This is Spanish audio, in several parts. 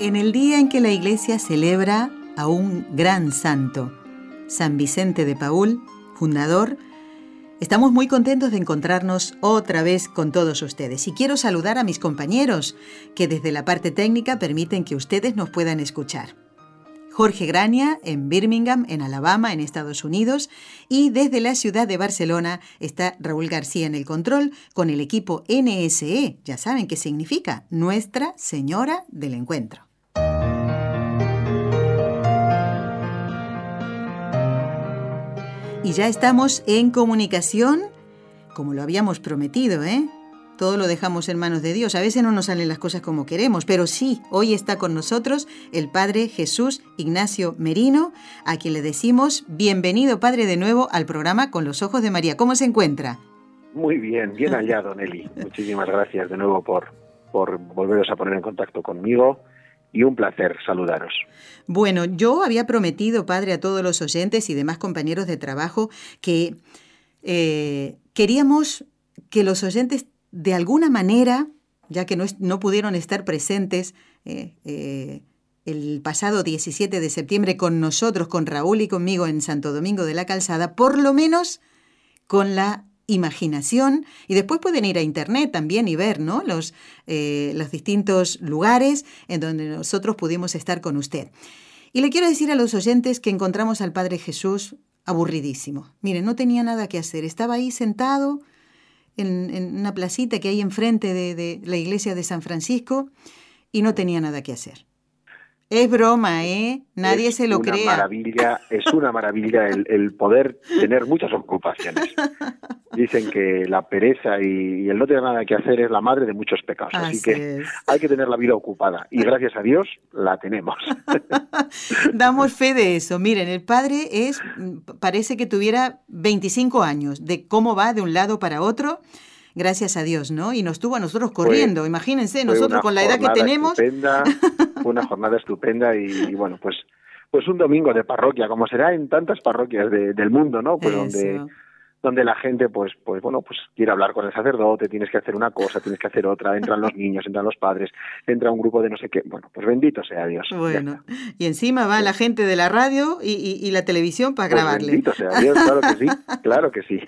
En el día en que la Iglesia celebra a un gran santo, San Vicente de Paul, fundador, estamos muy contentos de encontrarnos otra vez con todos ustedes. Y quiero saludar a mis compañeros que desde la parte técnica permiten que ustedes nos puedan escuchar. Jorge Grania en Birmingham, en Alabama, en Estados Unidos, y desde la ciudad de Barcelona está Raúl García en el control con el equipo NSE, ya saben qué significa, Nuestra Señora del Encuentro. Y ya estamos en comunicación, como lo habíamos prometido, ¿eh? todo lo dejamos en manos de Dios. A veces no nos salen las cosas como queremos, pero sí, hoy está con nosotros el Padre Jesús Ignacio Merino, a quien le decimos bienvenido, Padre, de nuevo al programa Con los Ojos de María. ¿Cómo se encuentra? Muy bien, bien hallado, Nelly. Muchísimas gracias de nuevo por, por volveros a poner en contacto conmigo y un placer saludaros. Bueno, yo había prometido, Padre, a todos los oyentes y demás compañeros de trabajo que eh, queríamos que los oyentes de alguna manera, ya que no, pudieron estar presentes eh, eh, el pasado 17 de septiembre con nosotros, con Raúl y conmigo en Santo Domingo de la Calzada, por lo menos con la imaginación y después pueden ir a internet también y ver ¿no? los, eh, los distintos lugares en donde nosotros pudimos estar con usted. Y le quiero decir a los oyentes que encontramos al Padre Jesús aburridísimo. Miren, no tenía nada que hacer, estaba ahí sentado en, una placita que hay enfrente de, la iglesia de San Francisco y no tenía nada que hacer. Es broma, ¿eh? Nadie se lo crea. Maravilla, es una maravilla el, poder tener muchas ocupaciones. Dicen que la pereza y, el no tener nada que hacer es la madre de muchos pecados. Así, que hay que tener la vida ocupada. Y gracias a Dios la tenemos. Damos fe de eso. Miren, el padre es, parece que tuviera 25 años, de cómo va de un lado para otro gracias a Dios, ¿no? Y nos tuvo a nosotros corriendo, imagínense, nosotros con la edad que tenemos. Estupenda, fue una jornada estupenda y, bueno, pues pues un domingo de parroquia, como será en tantas parroquias del mundo, ¿no? Pues donde donde la gente pues pues bueno pues quiere hablar con el sacerdote tienes que hacer una cosa tienes que hacer otra entran los niños entran los padres entra un grupo de no sé qué. Bueno pues bendito sea Dios. Bueno y encima va la gente de la radio y, la televisión para pues grabarle. bendito sea Dios claro que sí claro que sí.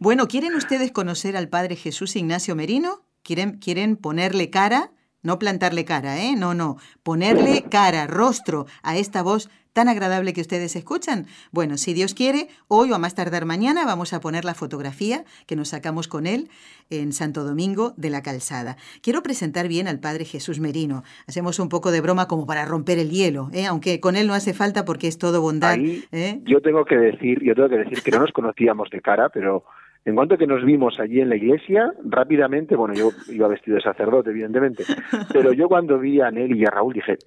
Bueno quieren ustedes conocer al padre Jesús Ignacio Merino quieren quieren ponerle cara no plantarle cara, ¿eh? No, no. Ponerle cara, rostro a esta voz tan agradable que ustedes escuchan? Bueno, si Dios quiere, hoy o a más tardar mañana vamos a poner la fotografía que nos sacamos con él en Santo Domingo de la Calzada. Quiero presentar bien al Padre Jesús Merino. Hacemos un poco de broma como para romper el hielo, ¿eh? aunque con él no hace falta porque es todo bondad. ¿eh? Yo tengo que decir, yo tengo que decir que no nos conocíamos de cara, pero en cuanto que nos vimos allí en la iglesia, rápidamente, bueno, yo iba vestido de sacerdote, evidentemente, pero yo cuando vi a Nelly y a Raúl dije,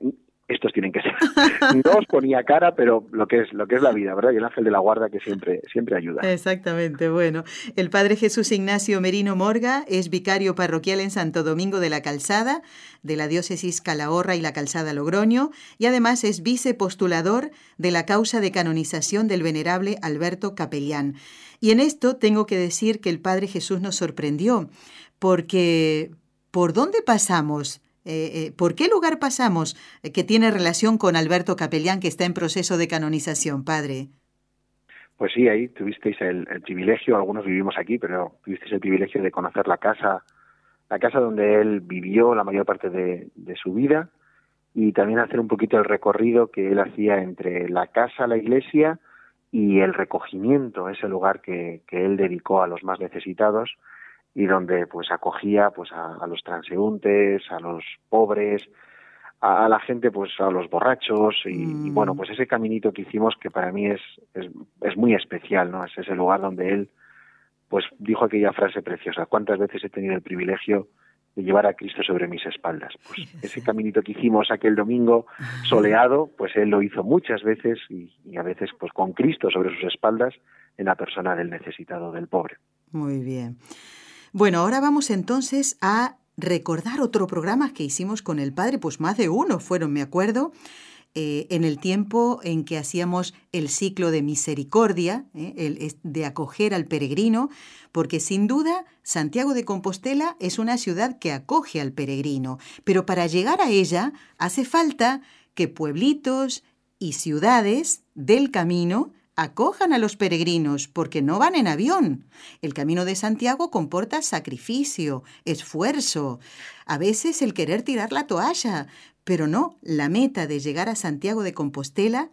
estos tienen que ser. No os ponía cara, pero lo que es lo que es la vida, ¿verdad? Y el ángel de la guarda que siempre siempre ayuda. Exactamente. Bueno, el padre Jesús Ignacio Merino Morga es vicario parroquial en Santo Domingo de la Calzada, de la diócesis Calahorra y la Calzada Logroño, y además es vicepostulador de la causa de canonización del venerable Alberto Capellán. Y en esto tengo que decir que el padre Jesús nos sorprendió, porque ¿por dónde pasamos? Eh, eh, ¿Por qué lugar pasamos eh, que tiene relación con Alberto Capellán, que está en proceso de canonización, padre? Pues sí, ahí tuvisteis el, privilegio, algunos vivimos aquí, pero tuvisteis el privilegio de conocer la casa, la casa donde él vivió la mayor parte de, su vida y también hacer un poquito el recorrido que él hacía entre la casa, la iglesia y el recogimiento, ese lugar que él dedicó a los más necesitados y donde pues acogía pues a, los transeúntes, a los pobres, a, la gente pues a los borrachos y, mm. bueno pues ese caminito que hicimos que para mí es, es, es muy especial, ¿no? Es ese lugar donde él pues dijo aquella frase preciosa, cuántas veces he tenido el privilegio de llevar a Cristo sobre mis espaldas. Pues ese caminito que hicimos aquel domingo soleado, pues él lo hizo muchas veces y, y, a veces pues con Cristo sobre sus espaldas en la persona del necesitado, del pobre. Muy bien. Bueno, ahora vamos entonces a recordar otro programa que hicimos con el Padre, pues más de uno fueron, me acuerdo. Eh, en el tiempo en que hacíamos el ciclo de misericordia, eh, el, de acoger al peregrino, porque sin duda Santiago de Compostela es una ciudad que acoge al peregrino, pero para llegar a ella hace falta que pueblitos y ciudades del camino acojan a los peregrinos, porque no van en avión. El camino de Santiago comporta sacrificio, esfuerzo, a veces el querer tirar la toalla, pero no, la meta de llegar a Santiago de Compostela,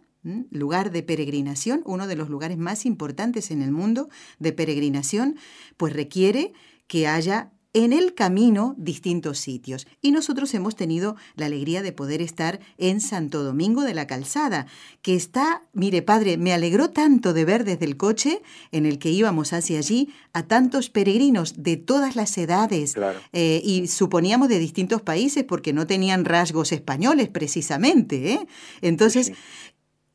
lugar de peregrinación, uno de los lugares más importantes en el mundo de peregrinación, pues requiere que haya en el camino distintos sitios. Y nosotros hemos tenido la alegría de poder estar en Santo Domingo de la Calzada, que está, mire padre, me alegró tanto de ver desde el coche en el que íbamos hacia allí a tantos peregrinos de todas las edades eh, y suponíamos de distintos países porque no tenían rasgos españoles precisamente. ¿eh? Entonces,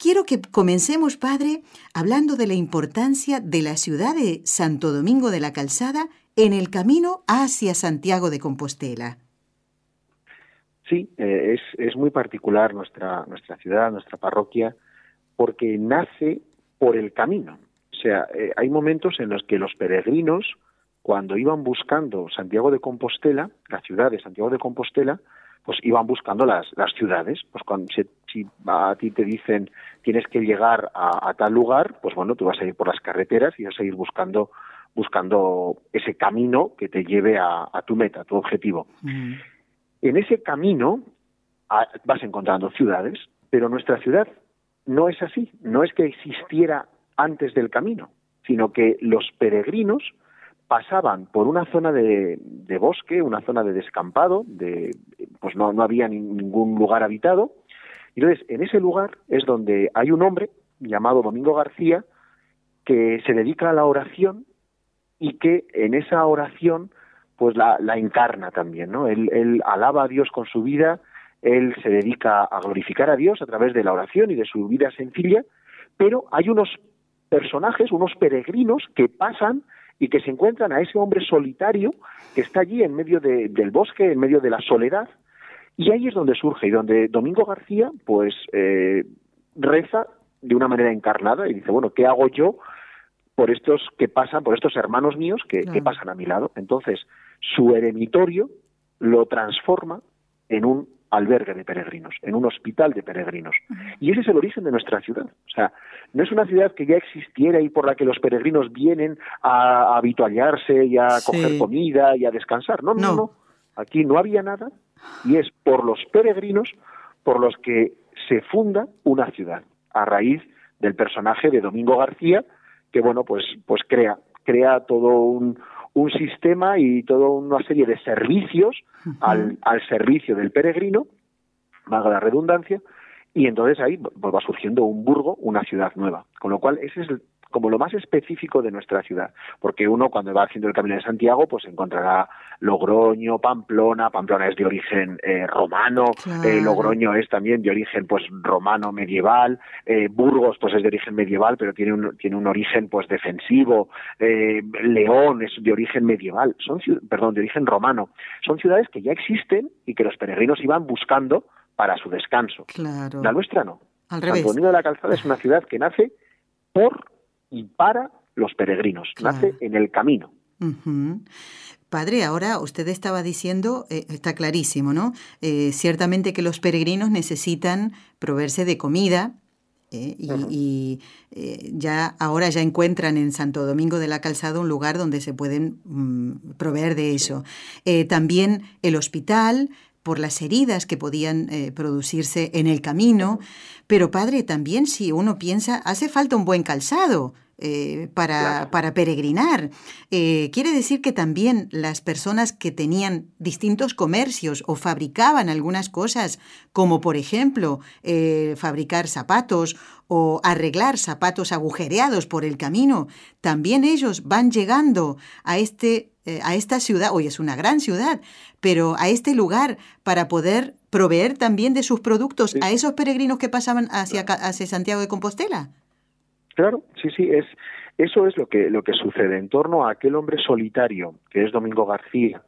Quiero que comencemos, Padre, hablando de la importancia de la ciudad de Santo Domingo de la Calzada en el camino hacia Santiago de Compostela. Sí, eh, es, es, muy particular nuestra, nuestra ciudad, nuestra parroquia, porque nace por el camino. O sea, eh, hay momentos en los que los peregrinos, cuando iban buscando Santiago de Compostela, la ciudad de Santiago de Compostela, pues iban buscando las, las ciudades. Pues cuando si a ti te dicen tienes que llegar a, a, tal lugar, pues bueno, tú vas a ir por las carreteras y vas a ir buscando buscando ese camino que te lleve a, tu meta, a tu objetivo. Mm. En ese camino vas encontrando ciudades, pero nuestra ciudad no es así, no es que existiera antes del camino, sino que los peregrinos pasaban por una zona de, bosque, una zona de descampado, de, pues no, no había ningún lugar habitado, y entonces en ese lugar es donde hay un hombre llamado Domingo García que se dedica a la oración y que en esa oración pues la, encarna también, ¿no? Él, alaba a Dios con su vida, él se dedica a glorificar a Dios a través de la oración y de su vida sencilla, pero hay unos personajes, unos peregrinos que pasan y que se encuentran a ese hombre solitario que está allí en medio del bosque, en medio de la soledad, y ahí es donde surge y donde Domingo García pues eh, reza de una manera encarnada y dice, bueno, ¿qué hago yo por estos que pasan, por estos hermanos míos que, pasan a mi lado. Entonces, su eremitorio lo transforma en un albergue de peregrinos, en un hospital de peregrinos. Y ese es el origen de nuestra ciudad. O sea, no es una ciudad que ya existiera y por la que los peregrinos vienen a, habituallarse y a coger comida y a descansar. No, no, no, Aquí no había nada y es por los peregrinos por los que se funda una ciudad, a raíz del personaje de Domingo García, que bueno, pues, pues crea, crea todo un, un sistema y toda una serie de servicios al, al servicio del peregrino, valga la redundancia, y entonces ahí pues va surgiendo un burgo, una ciudad nueva. Con lo cual, ese es el, como lo más específico de nuestra ciudad, porque uno cuando va haciendo el Camino de Santiago pues encontrará Logroño, Pamplona, Pamplona es de origen eh, romano, eh, Logroño es también de origen pues romano medieval, eh, Burgos pues es de origen medieval pero tiene un, tiene un origen pues defensivo, León es de origen medieval, son perdón, de origen romano, son ciudades que ya existen y que los peregrinos iban buscando para su descanso. La nuestra no. Al revés. Santo de la Calzada es una ciudad que nace por y para los peregrinos, nace en el camino. Padre, ahora usted estaba diciendo, eh, está clarísimo, ¿no? Eh, ciertamente que los peregrinos necesitan proveerse de comida, eh, y, ya ahora ya encuentran en Santo Domingo de la Calzada un lugar donde se pueden mm, proveer de eso. también el hospital por las heridas que podían producirse en el camino, pero padre, también si uno piensa, hace falta un buen calzado, eh, para, para, peregrinar. Eh, quiere decir que también las personas que tenían distintos comercios o fabricaban algunas cosas, como por ejemplo eh, fabricar zapatos o arreglar zapatos agujereados por el camino, también ellos van llegando a este a esta ciudad, hoy es una gran ciudad, pero a este lugar para poder proveer también de sus productos a esos peregrinos que pasaban hacia, hacia Santiago de Compostela. Claro, sí, sí, es eso es lo que lo que sucede en torno a aquel hombre solitario que es Domingo García.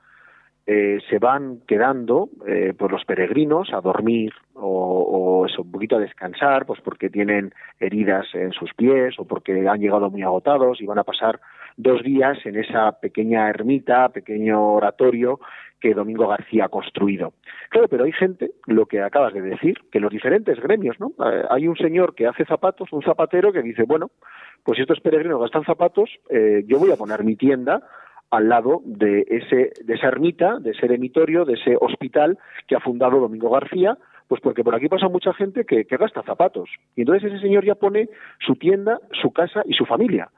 Eh, se van quedando eh, pues los peregrinos a dormir o, o un poquito a descansar, pues porque tienen heridas en sus pies o porque han llegado muy agotados y van a pasar dos días en esa pequeña ermita, pequeño oratorio que Domingo García ha construido. Claro, pero hay gente, lo que acabas de decir, que los diferentes gremios, ¿no? Eh, hay un señor que hace zapatos, un zapatero que dice, bueno, pues si estos peregrinos gastan zapatos, eh, yo voy a poner mi tienda al lado de ese de esa ermita, de ese eremitorio, de ese hospital que ha fundado Domingo García, pues porque por aquí pasa mucha gente que, que gasta zapatos. Y entonces ese señor ya pone su tienda, su casa y su familia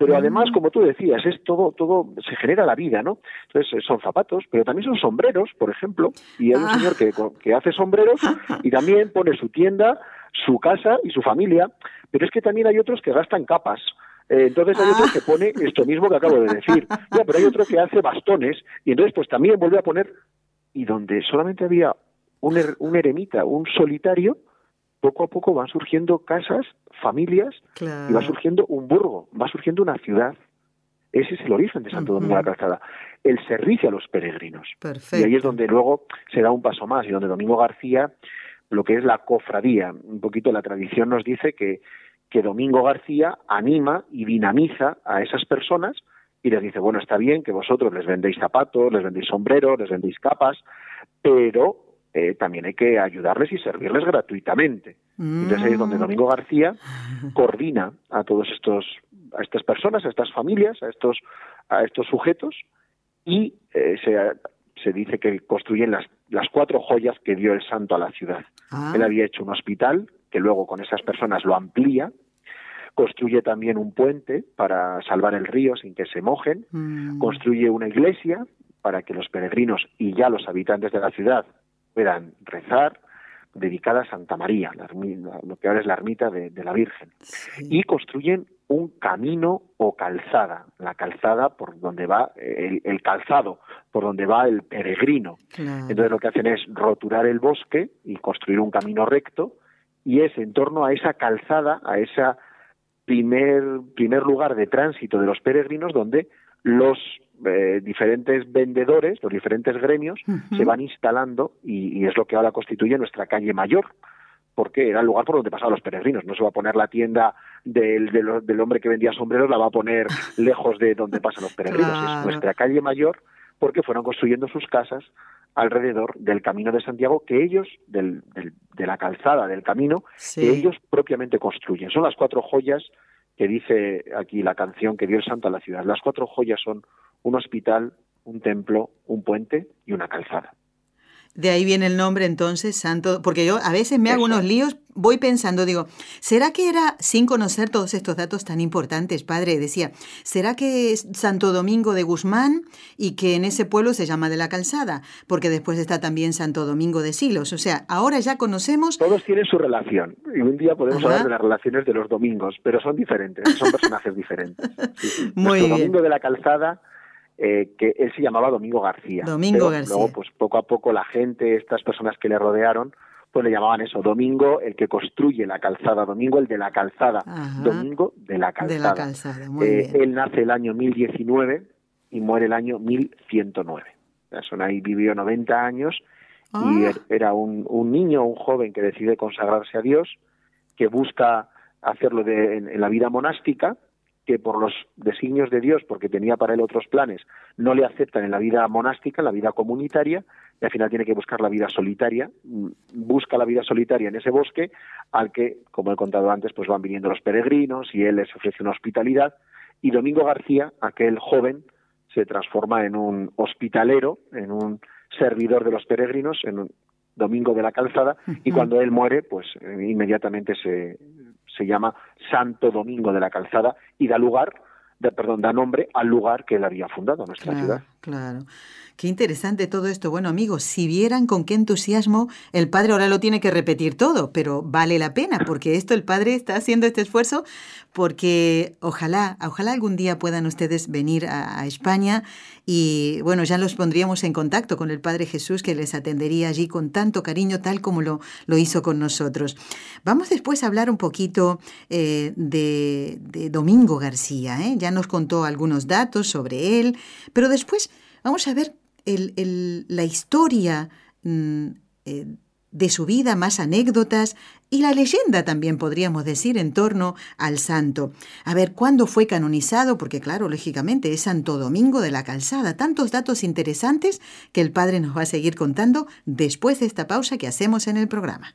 pero además, mm. como tú decías, es todo, todo, se genera la vida, ¿no? Entonces son zapatos, pero también son sombreros, por ejemplo, y hay un ah. señor que, que hace sombreros y también pone su tienda, su casa y su familia, pero es que también hay otros que gastan capas. Eh, entonces hay otro ah. que pone esto mismo que acabo de decir. Ya, pero hay otro que hace bastones y entonces pues también vuelve a poner y donde solamente había un, er, un eremita, un solitario, poco a poco van surgiendo casas, familias, y va surgiendo un burgo, va surgiendo una ciudad. Ese es el origen de Santo Domingo de la Calzada, el servicio a los peregrinos. Y ahí es donde luego se da un paso más y donde Domingo García, lo que es la cofradía, un poquito la tradición nos dice que, que Domingo García anima y dinamiza a esas personas y les dice, bueno, está bien que vosotros les vendéis zapatos, les vendéis sombreros, les vendéis capas, pero eh, también hay que ayudarles y servirles gratuitamente. Entonces ahí es donde mm. Domingo García coordina a todos estos, a estas personas, a estas familias, a estos, a estos sujetos y eh, se, se dice que construyen las, las cuatro joyas que dio el santo a la ciudad. Ah. Él había hecho un hospital que luego con esas personas lo amplía, construye también un puente para salvar el río sin que se mojen, mm. construye una iglesia para que los peregrinos y ya los habitantes de la ciudad puedan rezar, dedicada a Santa María, lo que ahora es la ermita de, la Virgen, y construyen un camino o calzada, la calzada por donde va el, calzado, por donde va el peregrino. Entonces lo que hacen es roturar el bosque y construir un camino recto, y es en torno a esa calzada, a ese primer, primer lugar de tránsito de los peregrinos donde los eh, diferentes vendedores, los diferentes gremios, se van instalando y, es lo que ahora constituye nuestra calle mayor, porque era el lugar por donde pasaban los peregrinos. No se va a poner la tienda del, del, hombre que vendía sombreros, la va a poner lejos de donde pasan los peregrinos. Es nuestra calle mayor porque fueron construyendo sus casas alrededor del camino de Santiago que ellos, del, de la calzada del camino, que ellos propiamente construyen. Son las cuatro joyas que dice aquí la canción que dio el santo a la ciudad. Las cuatro joyas son un hospital, un templo, un puente y una calzada. De ahí viene el nombre entonces, Santo, porque yo a veces me hago unos líos, voy pensando, digo, ¿será que era, sin conocer todos estos datos tan importantes, padre, decía, ¿será que es Santo Domingo de Guzmán y que en ese pueblo se llama de la calzada? Porque después está también Santo Domingo de Silos, o sea, ahora ya conocemos... Todos tienen su relación, y un día podemos hablar de las relaciones de los domingos, pero son diferentes, son personajes diferentes. Muy bien. Domingo de la calzada eh, que él se llamaba Domingo García. Domingo García. Luego, pues poco a poco la gente, estas personas que le rodearon, pues le llamaban eso, Domingo el que construye la calzada, Domingo el de la calzada, Domingo de la calzada. De la calzada, muy eh, bien. Él nace el año 1019 y muere el año 1109. Son ahí vivió 90 años y ah. er, era un, un niño, un joven que decide consagrarse a Dios, que busca hacerlo de, en la vida monástica, que por los designios de Dios, porque tenía para él otros planes, no le aceptan en la vida monástica, en la vida comunitaria, y al final tiene que buscar la vida solitaria, mm, busca la vida solitaria en ese bosque, al que, como he contado antes, pues van viniendo los peregrinos y él les ofrece una hospitalidad, y Domingo García, aquel joven, se transforma en un hospitalero, en un servidor de los peregrinos, en un Domingo de la Calzada, y cuando él muere, pues inmediatamente se, se llama Santo Domingo de la Calzada y da lugar, de, perdón, da nombre al lugar que él había fundado, nuestra ciudad. Claro. Qué interesante todo esto. Bueno, amigos, si vieran con qué entusiasmo el padre ahora lo tiene que repetir todo, pero vale la pena, porque esto el padre está haciendo este esfuerzo, porque ojalá, ojalá algún día puedan ustedes venir a, España y bueno, ya los pondríamos en contacto con el Padre Jesús que les atendería allí con tanto cariño, tal como lo, lo hizo con nosotros. Vamos después a hablar un poquito eh, de, Domingo García. ¿eh? Ya nos contó algunos datos sobre él, pero después vamos a ver la historia mm, eh, de su vida, más anécdotas y la leyenda también podríamos decir en torno al santo. A ver, ¿cuándo fue canonizado? Porque claro, lógicamente es Santo Domingo de la Calzada. Tantos datos interesantes que el Padre nos va a seguir contando después de esta pausa que hacemos en el programa.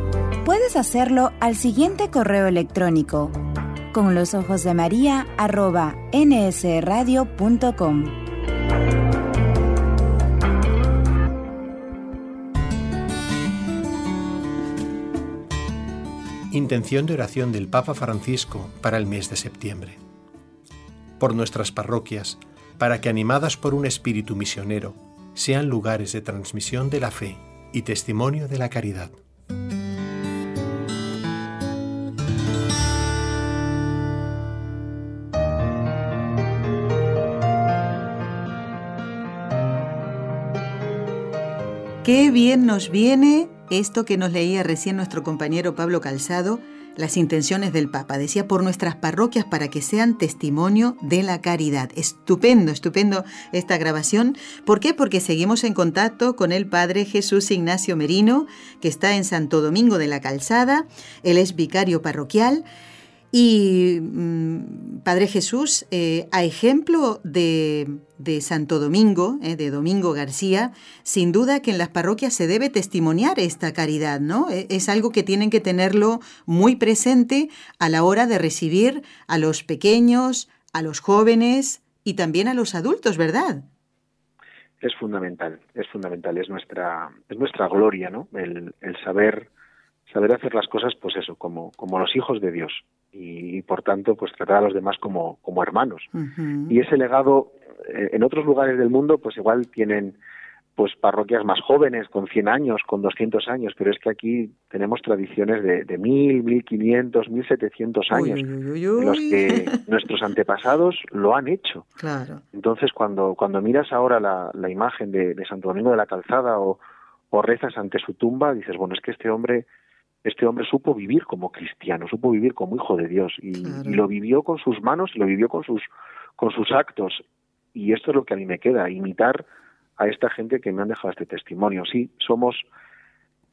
Puedes hacerlo al siguiente correo electrónico con los ojos de María arroba nsradio.com. Intención de oración del Papa Francisco para el mes de septiembre. Por nuestras parroquias, para que animadas por un espíritu misionero, sean lugares de transmisión de la fe y testimonio de la caridad. Qué bien nos viene esto que nos leía recién nuestro compañero Pablo Calzado, las intenciones del Papa. Decía por nuestras parroquias para que sean testimonio de la caridad. Estupendo, estupendo esta grabación. ¿Por qué? Porque seguimos en contacto con el Padre Jesús Ignacio Merino, que está en Santo Domingo de la Calzada. Él es vicario parroquial y mm, Padre Jesús, eh, a ejemplo de, Santo Domingo, eh, de Domingo García, sin duda que en las parroquias se debe testimoniar esta caridad, ¿no? E, es algo que tienen que tenerlo muy presente a la hora de recibir a los pequeños, a los jóvenes y también a los adultos, ¿verdad? Es fundamental, es fundamental, es nuestra, es nuestra gloria, ¿no? El, el saber saber hacer las cosas, pues eso, como, como los hijos de Dios y, por tanto, pues tratar a los demás como, como hermanos. Y ese legado, eh, en otros lugares del mundo, pues igual tienen pues parroquias más jóvenes, con 100 años, con 200 años, pero es que aquí tenemos tradiciones de, de 1000, 1500, 1700 años, en los que nuestros antepasados lo han hecho. Claro. Entonces, cuando, cuando miras ahora la, la imagen de, de Santo Domingo de la Calzada o, o rezas ante su tumba, dices, bueno, es que este hombre este hombre supo vivir como cristiano, supo vivir como hijo de Dios y, lo vivió con sus manos y lo vivió con sus con sus actos y esto es lo que a mí me queda, imitar a esta gente que me han dejado este testimonio. Sí, somos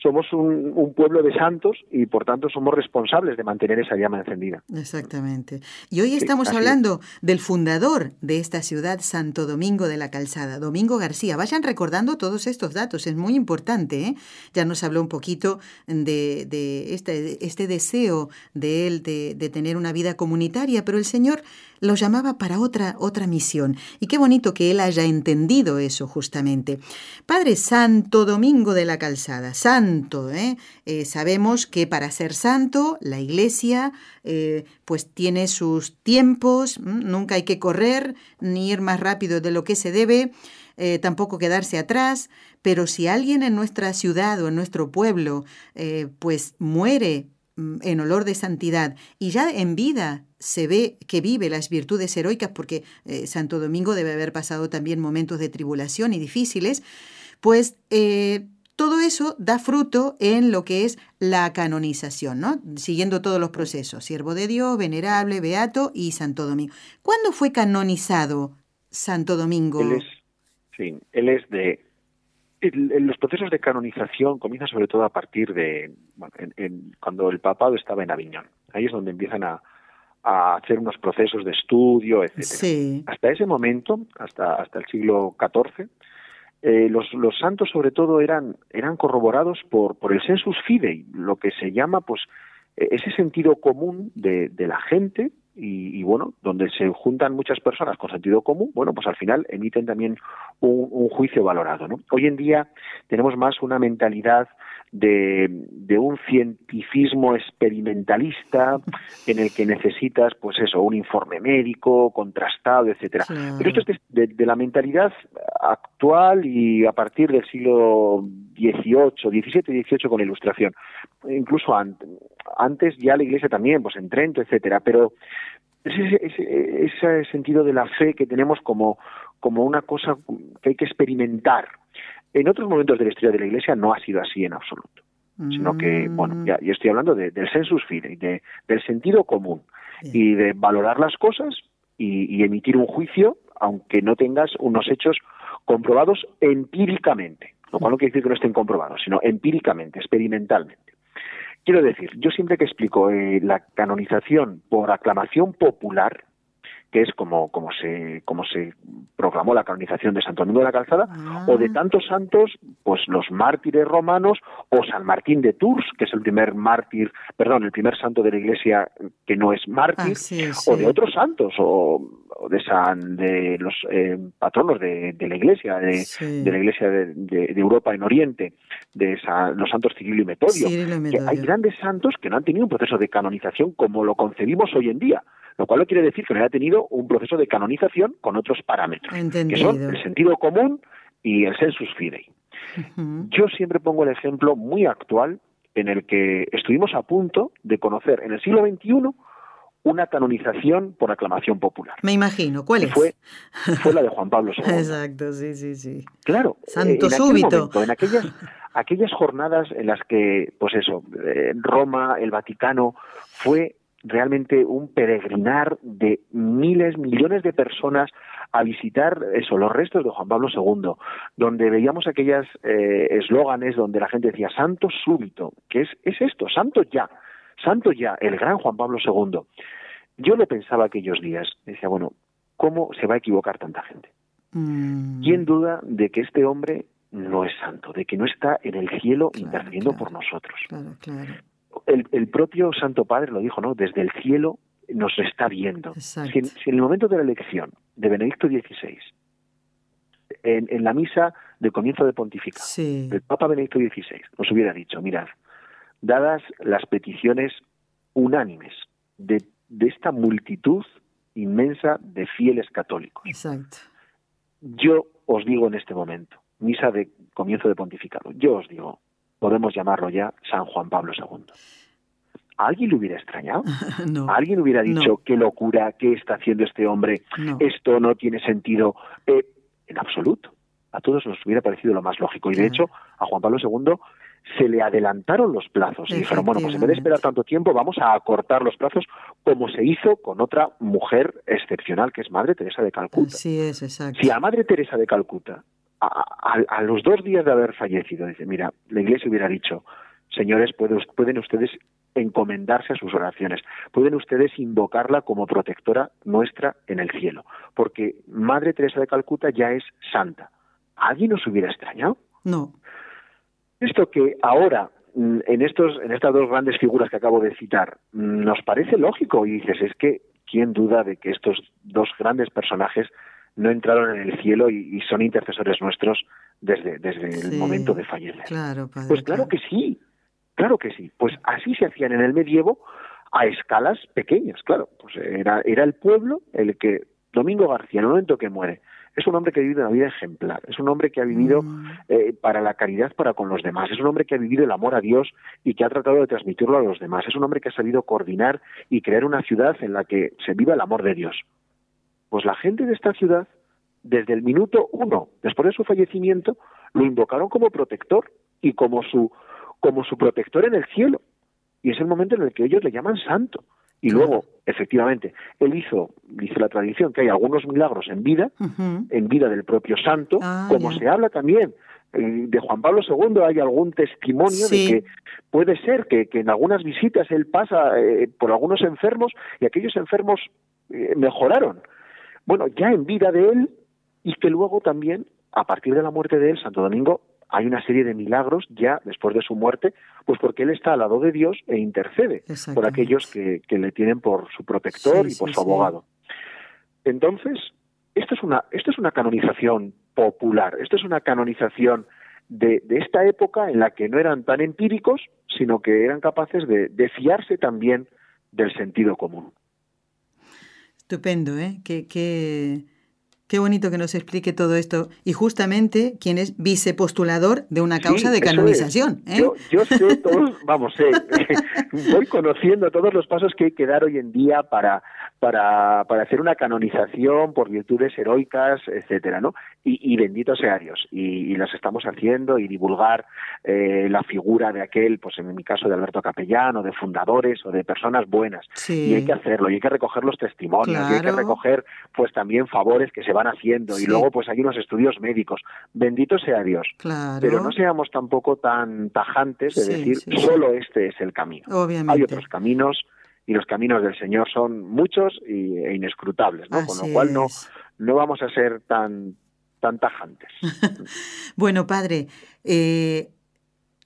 somos un, pueblo de santos y por tanto somos responsables de mantener esa llama encendida. Exactamente. Y hoy estamos hablando del fundador de esta ciudad, Santo Domingo de la Calzada, Domingo García. Vayan recordando todos estos datos, es muy importante. ¿eh? Ya nos habló un poquito de, de este, este, deseo de él de, de tener una vida comunitaria, pero el Señor lo llamaba para otra, otra misión. Y qué bonito que él haya entendido eso justamente. Padre Santo Domingo de la Calzada, santo, ¿eh? Eh, sabemos que para ser santo la iglesia eh, pues tiene sus tiempos, nunca hay que correr ni ir más rápido de lo que se debe. tampoco quedarse atrás, pero si alguien en nuestra ciudad o en nuestro pueblo pues muere en olor de santidad y ya en vida se ve que vive las virtudes heroicas, porque eh, Santo Domingo debe haber pasado también momentos de tribulación y difíciles, pues eh, todo eso da fruto en lo que es la canonización, ¿no? Siguiendo todos los procesos, siervo de Dios, venerable, beato y Santo Domingo. ¿Cuándo fue canonizado Santo Domingo? Él es, él es de los procesos de canonización comienzan sobre todo a partir de bueno, en, cuando el papado estaba en Aviñón. Ahí es donde empiezan a, a hacer unos procesos de estudio, etcétera. Hasta ese momento, hasta hasta el siglo XIV, eh, los, los santos sobre todo eran eran corroborados por por el sensus fidei, lo que se llama pues e, ese sentido común de, de la gente y, bueno, donde se juntan muchas personas con sentido común, bueno, pues al final emiten también un, juicio valorado. ¿no? Hoy en día tenemos más una mentalidad de, de, un cientificismo experimentalista en el que necesitas, pues eso, un informe médico contrastado, etcétera. Pero esto es de, de, la mentalidad actual y a partir del siglo XVIII, XVII y XVIII con Ilustración, incluso antes, antes ya la Iglesia también, pues en Trento, etcétera. Pero ese, ese, ese sentido de la fe que tenemos como, como una cosa que hay que experimentar. En otros momentos de la historia de la Iglesia no ha sido así en absoluto, sino que, mm. bueno, ya, yo estoy hablando del sensus fidei, de, del sentido común y de valorar las cosas y, y emitir un juicio, aunque no tengas unos hechos comprobados empíricamente, lo cual no quiere decir que no estén comprobados, sino empíricamente, experimentalmente. Quiero decir, yo siempre que explico eh, la canonización por aclamación popular, que es como, como, se, como se proclamó la canonización de Santo Domingo de la Calzada, o de ah. tantos santos, pues los mártires romanos, o San Martín de Tours, que es el primer mártir, perdón, el primer santo de la Iglesia que no es mártir, ah, o de otros santos, o, de San, de los eh, patronos de, la Iglesia, de, la Iglesia de, Europa en Oriente, de los santos Cirilo y Metodio. hay grandes santos que no han tenido un proceso de canonización como lo concebimos hoy en día lo cual no quiere decir que no haya tenido un proceso de canonización con otros parámetros, que son el sentido común y el sensus fidei. Yo siempre pongo el ejemplo muy actual en el que estuvimos a punto de conocer en el siglo XXI una canonización por aclamación popular. Me imagino, ¿cuál es? Fue, fue la de Juan Pablo II. Exacto, sí, sí, sí. Claro. Santo en súbito. en aquellas, aquellas jornadas en las que, pues eso, eh, Roma, el Vaticano, fue realmente un peregrinar de miles, millones de personas a visitar eso, los restos de Juan Pablo II, donde veíamos aquellas eh, eslóganes donde la gente decía santo súbito, que es, es esto, santo ya, santo ya, el gran Juan Pablo II. Yo lo pensaba aquellos días, decía, bueno, ¿cómo se va a equivocar tanta gente? Mm. ¿Quién duda de que este hombre no es santo, de que no está en el cielo intercediendo por nosotros? El, propio Santo Padre lo dijo, ¿no? Desde el cielo nos está viendo. Si en, el momento de la elección de Benedicto XVI, en, la misa del comienzo de pontificar, el Papa Benedicto XVI nos hubiera dicho, mirad, dadas las peticiones unánimes de, esta multitud inmensa de fieles católicos, yo os digo en este momento, misa de comienzo de pontificado, yo os digo, podemos llamarlo ya San Juan Pablo II. ¿A alguien le hubiera extrañado? ¿A alguien hubiera dicho qué locura, qué está haciendo este hombre? Esto no tiene sentido. Eh, en absoluto. A todos nos hubiera parecido lo más lógico. Y de hecho, a Juan Pablo II se le adelantaron los plazos y dijeron, bueno, pues en vez de esperar tanto tiempo, vamos a acortar los plazos como se hizo con otra mujer excepcional que es Madre Teresa de Calcuta. Sí, es, exacto. Si a Madre Teresa de Calcuta a, los dos días de haber fallecido, dice, mira, la iglesia hubiera dicho, señores, pueden ustedes encomendarse a sus oraciones, pueden ustedes invocarla como protectora nuestra en el cielo, porque Madre Teresa de Calcuta ya es santa. ¿Alguien nos hubiera extrañado? No. Esto que ahora, mm, en, estos, en estas dos grandes figuras que acabo de citar, mm, nos parece lógico y dices, es que, ¿quién duda de que estos dos grandes personajes no entraron en el cielo y, son intercesores nuestros desde, desde el momento de fallecer. pues claro, que sí, claro que sí. Pues así se hacían en el medievo a escalas pequeñas, claro. Pues era, era el pueblo el que, Domingo García, en el momento que muere, es un hombre que ha vivido una vida ejemplar, es un hombre que ha vivido mm. eh, para la caridad para con los demás, es un hombre que ha vivido el amor a Dios y que ha tratado de transmitirlo a los demás, es un hombre que ha sabido coordinar y crear una ciudad en la que se viva el amor de Dios. Pues la gente de esta ciudad, desde el minuto uno, después de su fallecimiento, lo invocaron como protector y como su, como su protector en el cielo. Y es el momento en el que ellos le llaman santo. Y luego, efectivamente, él hizo, dice la tradición, que hay algunos milagros en vida, en vida del propio santo, Ah, como se habla también eh, de Juan Pablo II, hay algún testimonio Sí. de que puede ser que, que en algunas visitas él pasa eh, por algunos enfermos y aquellos enfermos eh, mejoraron. Bueno, ya en vida de él y que luego también, a partir de la muerte de él, Santo Domingo, hay una serie de milagros ya después de su muerte, pues porque él está al lado de Dios e intercede por aquellos que, que le tienen por su protector Sí, y por sí, su sí. abogado. Entonces, esto es una, esto es una canonización popular, esto es una canonización de, de esta época en la que no eran tan empíricos, sino que eran capaces de, de fiarse también del sentido común. Estupendo, ¿eh? Qué, qué, qué bonito que nos explique todo esto. Y justamente quien es vicepostulador de una causa Sí, de canonización. ¿eh? Yo, yo sé todos, vamos, sé, voy conociendo todos los pasos que hay que dar hoy en día para, para, para hacer una canonización por virtudes heroicas, etcétera, ¿no? Y, y bendito sea Dios. Y, y las estamos haciendo y divulgar eh, la figura de aquel, pues en mi caso de Alberto Capellán, o de fundadores, o de personas buenas. Sí. Y hay que hacerlo, y hay que recoger los testimonios, y hay que recoger, pues también favores que se van haciendo. Sí. Y luego, pues hay unos estudios médicos. Bendito sea Dios. Claro. Pero no seamos tampoco tan tajantes de Sí, decir solo este es el camino. Obviamente. Hay otros caminos y los caminos del Señor son muchos y, e inescrutables, ¿no? Con lo cual no, no vamos a ser tan, tan tajantes. Bueno, padre, eh,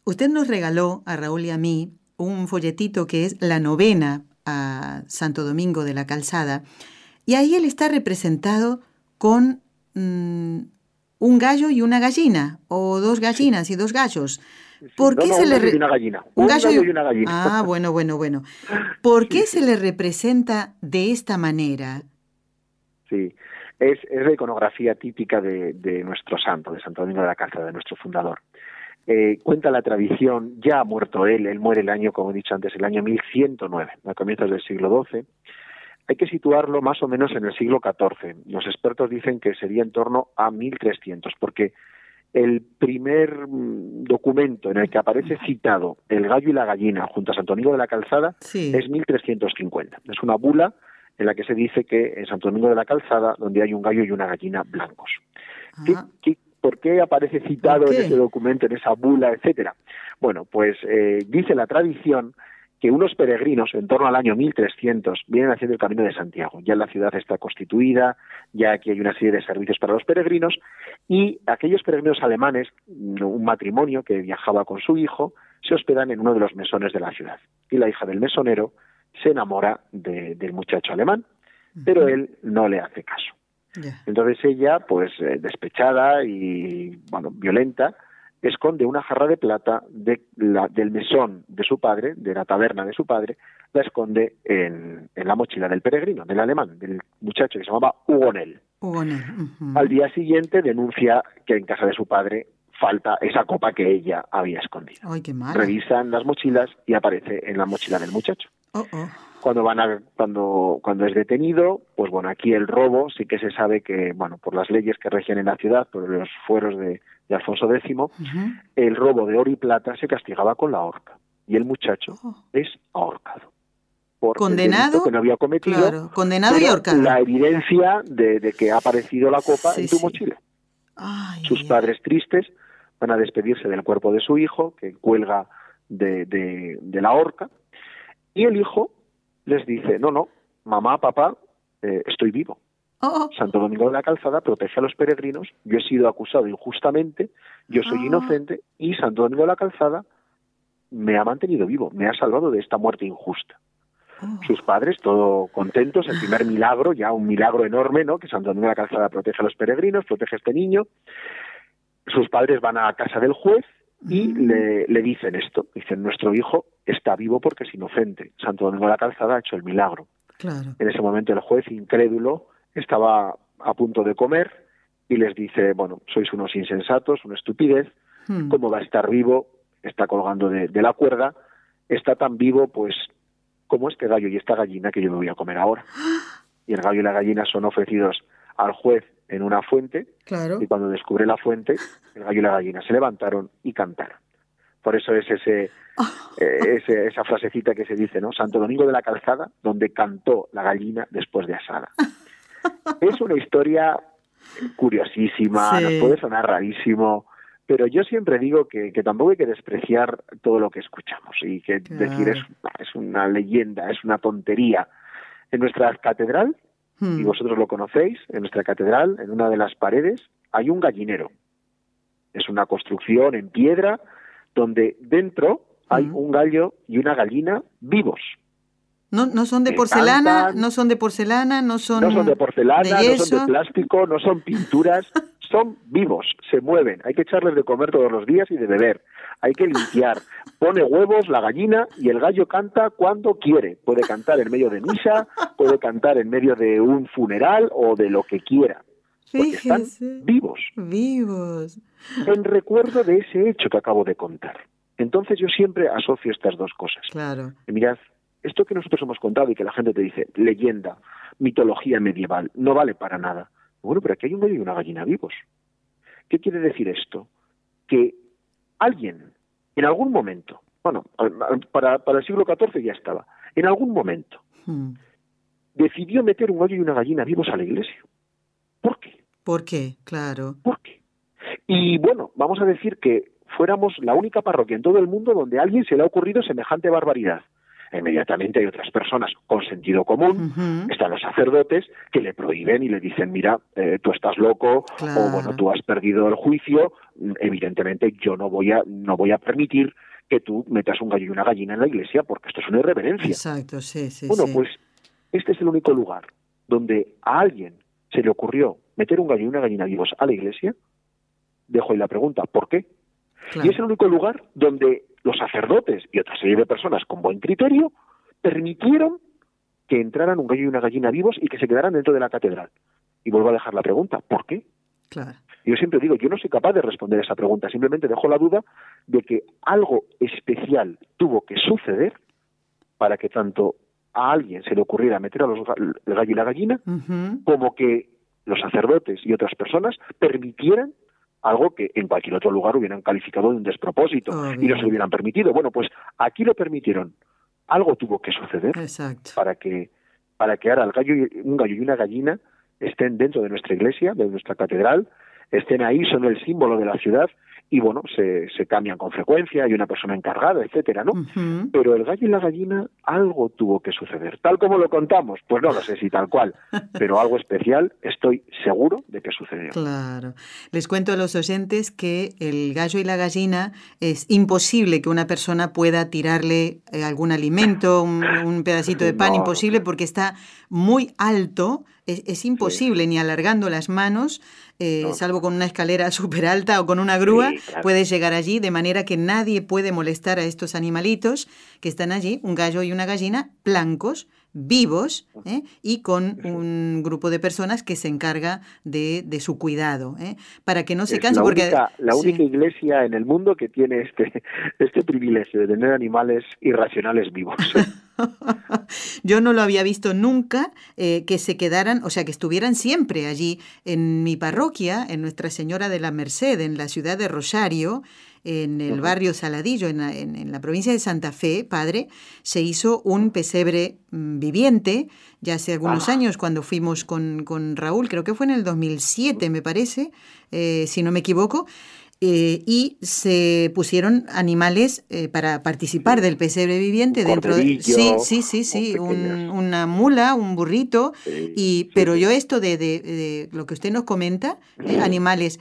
usted nos regaló a Raúl y a mí un folletito que es la novena a Santo Domingo de la Calzada, y ahí él está representado con mm, un gallo y una gallina, o dos gallinas y dos gallos. ¿Por qué no, se un le gallo re- y una gallina. un Un gallo gallo y- y una gallina. Ah, bueno, bueno, bueno. ¿Por qué se le representa de esta manera? Sí, es, es la iconografía típica de, de nuestro santo, de Santo Domingo de la Calzada, de nuestro fundador. Eh, cuenta la tradición, ya ha muerto él, él muere el año, como he dicho antes, el año 1109, a comienzos del siglo XII. Hay que situarlo más o menos en el siglo XIV. Los expertos dicen que sería en torno a 1300, porque el primer mm, documento en el que aparece citado el gallo y la gallina junto a Santo Domingo de la Calzada Sí. es 1350. Es una bula en la que se dice que en Santo Domingo de la Calzada, donde hay un gallo y una gallina blancos. ¿Qué- Ah, qué- por qué aparece citado ¿Por en ese documento, en esa bula, etcétera? Bueno, pues eh, dice la tradición que unos peregrinos en torno al año 1300 vienen haciendo el camino de Santiago. Ya la ciudad está constituida, ya aquí hay una serie de servicios para los peregrinos y aquellos peregrinos alemanes, un matrimonio que viajaba con su hijo, se hospedan en uno de los mesones de la ciudad. Y la hija del mesonero se enamora de- del muchacho alemán, pero él no le hace caso. Entonces ella, pues eh, despechada y bueno, violenta, esconde una jarra de plata de la- del mesón de su padre, de la taberna de su padre, la esconde en, en la mochila del peregrino, del alemán, del muchacho que se llamaba Hugonel. Hugonel. Al día siguiente denuncia que en casa de su padre falta esa copa que ella había escondido. Ay, qué mal. Revisan las mochilas y aparece en la mochila del muchacho Oh, oh. Cuando van a, cuando cuando es detenido pues bueno aquí el robo sí que se sabe que bueno por las leyes que rigen en la ciudad por los fueros de, de Alfonso X el robo de oro y plata se castigaba con la horca y el muchacho Oh. es ahorcado por Condenado, que no había cometido Claro, condenado y ahorcado. la evidencia de, de que ha aparecido la copa Sí, en tu sí. mochila Ay, sus padres tristes van a despedirse del cuerpo de su hijo que cuelga de, de, de la horca y el hijo les dice no no mamá papá eh, estoy vivo Oh, oh. Santo Domingo de la Calzada protege a los peregrinos yo he sido acusado injustamente yo soy Ah. inocente y Santo Domingo de la Calzada me ha mantenido vivo me ha salvado de esta muerte injusta oh. sus padres, todo contentos, el primer milagro, ya un milagro enorme, ¿no? Que Santo Domingo de la Calzada protege a los peregrinos, protege a este niño. Sus padres van a casa del juez y le, le dicen esto. Dicen, nuestro hijo está vivo porque es inocente. Santo Domingo de la Calzada ha hecho el milagro. Claro. En ese momento el juez, incrédulo, estaba a punto de comer y les dice, bueno, sois unos insensatos, una estupidez, Hmm. ¿cómo va a estar vivo? Está colgando de, de la cuerda, está tan vivo, pues, como este gallo y esta gallina que yo me voy a comer ahora. Y el gallo y la gallina son ofrecidos al juez en una fuente, Claro. y cuando descubre la fuente, el gallo y la gallina se levantaron y cantaron. Por eso es ese, eh, esa frasecita que se dice, ¿no? Santo Domingo de la Calzada, donde cantó la gallina después de asada. es una historia curiosísima, nos puede sonar rarísimo, pero yo siempre digo que, tampoco hay que despreciar todo lo que escuchamos y que decir es, es una leyenda, es una tontería. En nuestra catedral, y hmm. vosotros lo conocéis, en nuestra catedral, en una de las paredes, hay un gallinero. Es una construcción en piedra donde dentro hay un gallo y una gallina vivos. No, no son de porcelana, no son de porcelana, no son No son de porcelana, no son de plástico, no son pinturas, son vivos, se mueven. Hay que echarles de comer todos los días y de beber. Hay que limpiar. Pone huevos la gallina y el gallo canta cuando quiere. Puede cantar en medio de misa, puede cantar en medio de un funeral o de lo que quiera. Porque están vivos. Vivos. En recuerdo de ese hecho que acabo de contar. Entonces yo siempre asocio estas dos cosas. Claro. Y mirad, esto que nosotros hemos contado y que la gente te dice, leyenda, mitología medieval, no vale para nada. Bueno, pero aquí hay un gallo y una gallina vivos. ¿Qué quiere decir esto? Que alguien, en algún momento, bueno, para, para el siglo XIV ya estaba, en algún momento, hmm. decidió meter un gallo y una gallina vivos a la iglesia. ¿Por qué? ¿Por qué? Claro. ¿Por qué? Y bueno, vamos a decir que fuéramos la única parroquia en todo el mundo donde a alguien se le ha ocurrido semejante barbaridad inmediatamente hay otras personas con sentido común, están los sacerdotes que le prohíben y le dicen, mira, eh, tú estás loco o bueno, tú has perdido el juicio, evidentemente yo no voy a no voy a permitir que tú metas un gallo y una gallina en la iglesia porque esto es una irreverencia. Exacto, sí, sí. Bueno, pues este es el único lugar donde a alguien se le ocurrió meter un gallo y una gallina vivos a la iglesia. Dejo ahí la pregunta, ¿por qué? Y es el único lugar donde los sacerdotes y otra serie de personas con buen criterio permitieron que entraran un gallo y una gallina vivos y que se quedaran dentro de la catedral. Y vuelvo a dejar la pregunta, ¿por qué? Claro. Yo siempre digo, yo no soy capaz de responder esa pregunta, simplemente dejo la duda de que algo especial tuvo que suceder para que tanto a alguien se le ocurriera meter a los, el gallo y la gallina, como que los sacerdotes y otras personas permitieran algo que en cualquier otro lugar hubieran calificado de un despropósito y no se lo hubieran permitido. Bueno, pues aquí lo permitieron. Algo tuvo que suceder para que para que ahora el gallo un gallo y una gallina estén dentro de nuestra iglesia, de nuestra catedral, estén ahí, son el símbolo de la ciudad y bueno, se, se cambian con frecuencia, hay una persona encargada, etcétera, ¿no? Pero el gallo y la gallina, algo tuvo que suceder. Tal como lo contamos, pues no lo sé si tal cual, pero algo especial estoy seguro de que sucedió. Claro. Les cuento a los oyentes que el gallo y la gallina es imposible que una persona pueda tirarle eh, algún alimento, un, pedacito de pan, imposible porque está muy alto, es, imposible, ni alargando las manos eh, salvo con una escalera súper alta o con una grúa, puedes llegar allí, de manera que nadie puede molestar a estos animalitos que están allí, un gallo y una gallina, blancos, vivos ¿eh? y con un grupo de personas que se encarga de, su cuidado, ¿eh? para que no se canse. La porque, única, la única iglesia en el mundo que tiene este, este privilegio de tener animales irracionales vivos. Yo no lo había visto nunca eh, que se quedaran, o sea, que estuvieran siempre allí en mi parroquia, en Nuestra Señora de la Merced, en la ciudad de Rosario en el barrio Saladillo, en la, en, la, provincia de Santa Fe, padre, se hizo un pesebre mm, viviente, ya hace algunos ah. años cuando fuimos con, con, Raúl, creo que fue en el 2007, me parece, eh, si no me equivoco, eh, y se pusieron animales eh, para participar del pesebre viviente dentro de sí sí sí sí una mula un burrito y pero yo esto de, de, lo que usted nos comenta eh, animales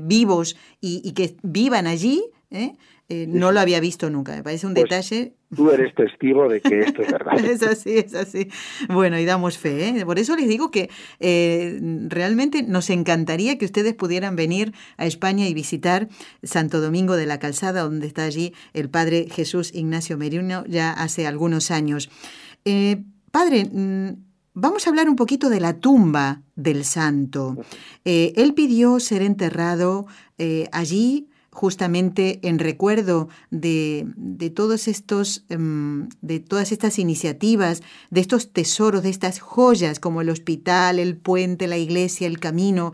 vivos y, y, que vivan allí no lo había visto nunca. Me parece un pues detalle Tú eres testigo de que esto es verdad. es así, es así. Bueno, y damos fe. ¿eh? Por eso les digo que eh, realmente nos encantaría que ustedes pudieran venir a España y visitar Santo Domingo de la Calzada, donde está allí el Padre Jesús Ignacio Merino ya hace algunos años. Eh, padre, mm, vamos a hablar un poquito de la tumba del santo. él pidió ser enterrado allí justamente en recuerdo de, todos estos, em, de todas estas iniciativas, de estos tesoros, de estas joyas como el hospital, el puente, la iglesia, el camino,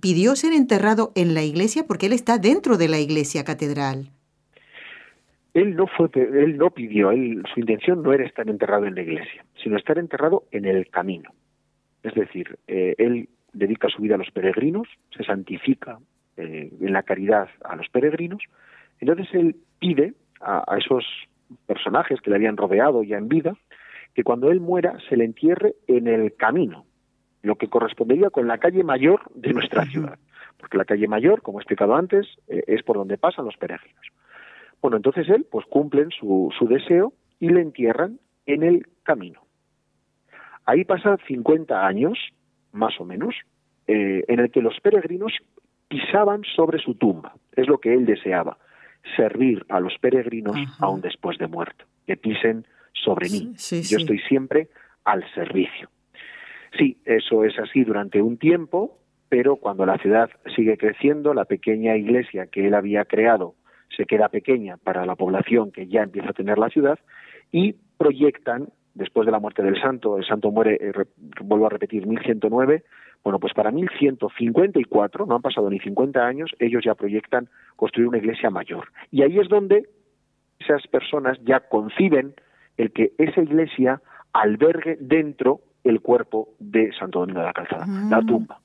pidió ser enterrado en la iglesia porque él está dentro de la iglesia catedral. él no fue, él no pidió, su intención no era estar enterrado en la iglesia, sino estar enterrado en el camino. Es decir, eh, él dedica su vida a los peregrinos, se santifica eh, en la caridad a los peregrinos, entonces él pide a, a, esos personajes que le habían rodeado ya en vida que cuando él muera se le entierre en el camino, lo que correspondería con la calle mayor de nuestra ciudad, porque la calle mayor, como he explicado antes, eh, es por donde pasan los peregrinos. Bueno, entonces él, pues cumplen su, su deseo y le entierran en el camino. Ahí pasan 50 años, más o menos, eh, en el que los peregrinos pisaban sobre su tumba. Es lo que él deseaba, servir a los peregrinos Ajá. aún después de muerto, que pisen sobre mí. Sí, Yo sí. estoy siempre al servicio. Sí, eso es así durante un tiempo, pero cuando la ciudad sigue creciendo, la pequeña iglesia que él había creado se queda pequeña para la población que ya empieza a tener la ciudad y proyectan, después de la muerte del santo, el santo muere, eh, vuelvo a repetir, 1109, bueno, pues para 1154, no han pasado ni 50 años, ellos ya proyectan construir una iglesia mayor. Y ahí es donde esas personas ya conciben el que esa iglesia albergue dentro el cuerpo de Santo Domingo de la Calzada, Mm. la tumba.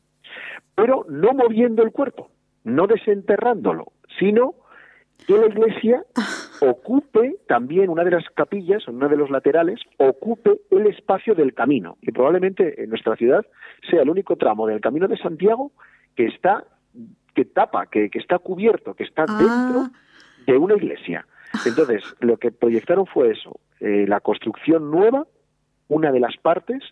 Pero no moviendo el cuerpo, no desenterrándolo, sino que la iglesia ocupe también una de las capillas, una de los laterales, ocupe el espacio del camino. Y probablemente en nuestra ciudad sea el único tramo del camino de Santiago que está, que tapa, que, que está cubierto, que está Ah. dentro de una iglesia. Entonces, lo que proyectaron fue eso, eh, la construcción nueva, una de las partes,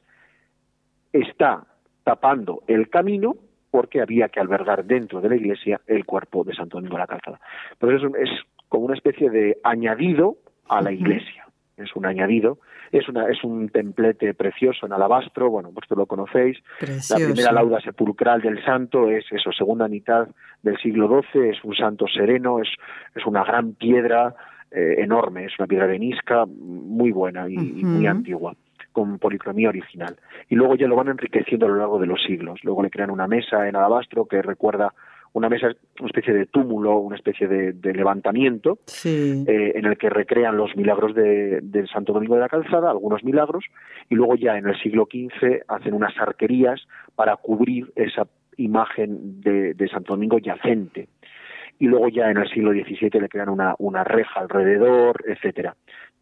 está tapando el camino porque había que albergar dentro de la iglesia el cuerpo de Santo Domingo de la Calzada. Pero es, un- es como una especie de añadido a la iglesia. Es un añadido, es, una, es un templete precioso en alabastro, bueno, vosotros lo conocéis. Precioso. La primera lauda sepulcral del santo es eso, segunda mitad del siglo XII, es un santo sereno, es, es una gran piedra eh, enorme, es una piedra arenisca muy buena y, y muy antigua, con policromía original. Y luego ya lo van enriqueciendo a lo largo de los siglos. Luego le crean una mesa en alabastro que recuerda una mesa, una especie de túmulo, una especie de, de levantamiento, Sí. eh, en el que recrean los milagros de, del Santo Domingo de la Calzada, algunos milagros, y luego ya en el siglo XV hacen unas arquerías para cubrir esa imagen de, de Santo Domingo yacente. Y luego ya en el siglo XVII le crean una, una reja alrededor, etcétera.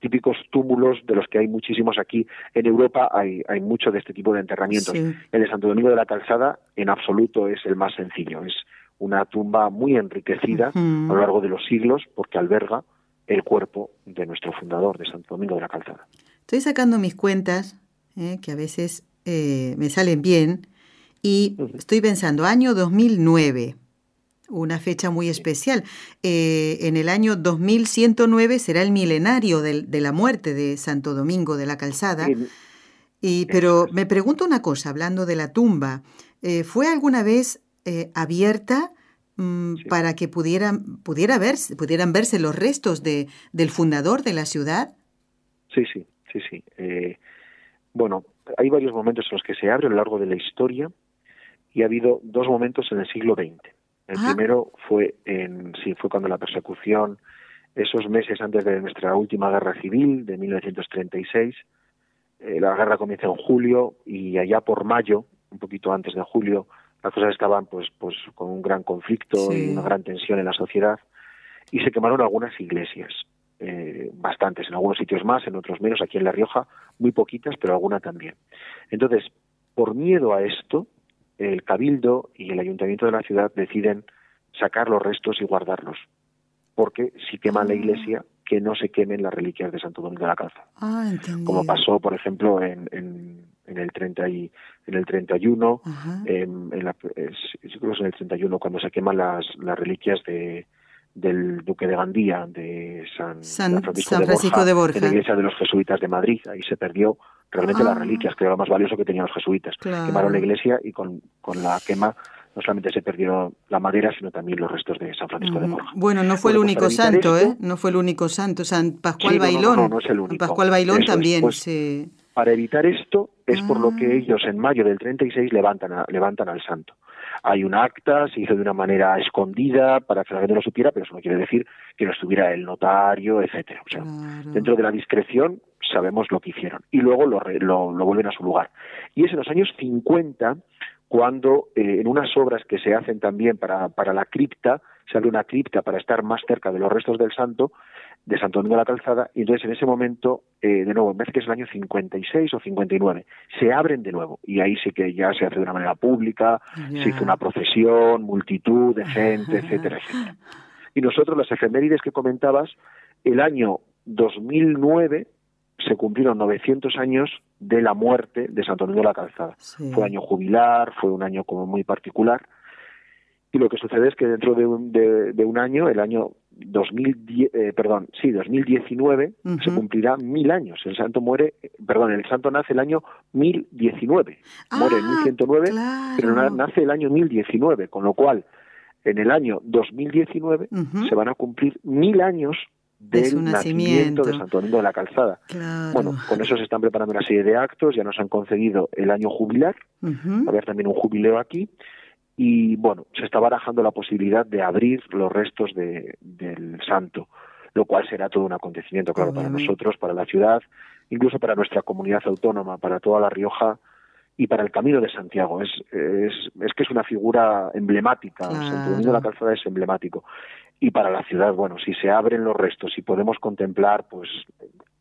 Típicos túmulos de los que hay muchísimos aquí en Europa, hay, hay mucho de este tipo de enterramientos. Sí. El de Santo Domingo de la Calzada, en absoluto, es el más sencillo. Es una tumba muy enriquecida a lo largo de los siglos porque alberga el cuerpo de nuestro fundador, de Santo Domingo de la Calzada. Estoy sacando mis cuentas, eh, que a veces eh, me salen bien, y estoy pensando, año 2009, una fecha muy especial. Eh, en el año 2109 será el milenario del- de la muerte de Santo Domingo de la Calzada. Y, pero me pregunto una cosa, hablando de la tumba, eh, ¿fue alguna vez eh, abierta mm, Sí. para que pudieran, pudiera verse, pudieran verse los restos de, del fundador de la ciudad? Sí, sí, sí, sí. Bueno, hay varios momentos en los que se abre a lo largo de la historia y ha habido dos momentos en el siglo XX. El Ah. primero fue en, sí, fue cuando la persecución, esos meses antes de nuestra última guerra civil de 1936, eh, la guerra comienza en julio y allá por mayo, un poquito antes de julio, las cosas estaban pues, pues con un gran conflicto Sí. y una gran tensión en la sociedad y se quemaron algunas iglesias, eh, bastantes, en algunos sitios más, en otros menos, aquí en La Rioja, muy poquitas, pero alguna también. Entonces, por miedo a esto, el Cabildo y el Ayuntamiento de la ciudad deciden sacar los restos y guardarlos, porque si queman la Ah. iglesia, que no se quemen las reliquias de Santo Domingo de la Calzada Ah, como pasó, por ejemplo, en, en, en el 30 y, en el 31, Ajá. en, en la, es en el 31 cuando se queman las, las reliquias de del duque de Gandía, de San, San- Francisco, San de, Francisco Borja, de Borja. en la iglesia de los jesuitas de Madrid. Ahí se perdió realmente Ah. las reliquias, que era lo más valioso que tenían los jesuitas. Claro. Quemaron la iglesia y con, con la quema no solamente se perdió la madera, sino también los restos de San Francisco de. Borja. Bueno, no fue el Bueno, pues único santo, esto- ¿eh? No fue el único santo. San Pascual Sí, no, no, no, Bailón. es el único. Pascual Bailón Eso también pues- se, Para evitar esto es por lo que Ah. ellos en mayo del 36 levantan, a- levantan al santo. Hay un acta, se hizo de una manera escondida para que la gente lo supiera, pero eso no quiere decir que no estuviera el notario, etcétera. O sea, Claro. dentro de la discreción sabemos lo que hicieron y luego lo, lo, lo vuelven a su lugar. Y es en los años 50 cuando eh, en unas obras que se hacen también para, para la cripta, se abre una cripta para estar más cerca de los restos del santo, de Santo Domingo de la Calzada, y entonces en ese momento, eh, de nuevo, me parece que es el año 56 o 59, se abren de nuevo, y ahí sí que ya se hace de una manera pública, se hizo una procesión, multitud de gente, etcétera, etcétera. Y nosotros, las efemérides que comentabas, el año 2009 se cumplieron 900 años de la muerte de Santo Domingo de la Calzada. Sí. Fue año jubilar, fue un año como muy particular. Y lo que sucede es que dentro de un, de, de un año, el año 2010, eh, perdón, sí, 2019, Ujú. se cumplirá mil años. El santo muere, perdón, el santo nace el año 1019. muere en Ah, 1109, pero nace el año 1019, con lo cual en el año 2019 Ujú. se van a cumplir mil años De del nacimiento nacimiento. de Santo Domingo de la Calzada. Claro. Bueno, con eso se están preparando una serie de actos, ya nos han concedido el año jubilar, va a haber también un jubileo aquí, y bueno, se está barajando la posibilidad de abrir los restos de, del santo, lo cual será todo un acontecimiento, claro, para nosotros, para la ciudad, incluso para nuestra comunidad autónoma, para toda La Rioja y para el Camino de Santiago. Es, es, es que es una figura emblemática, Santo Domingo de la Claro. Calzada es emblemático. Y para la ciudad, bueno, si se abren los restos y podemos contemplar, pues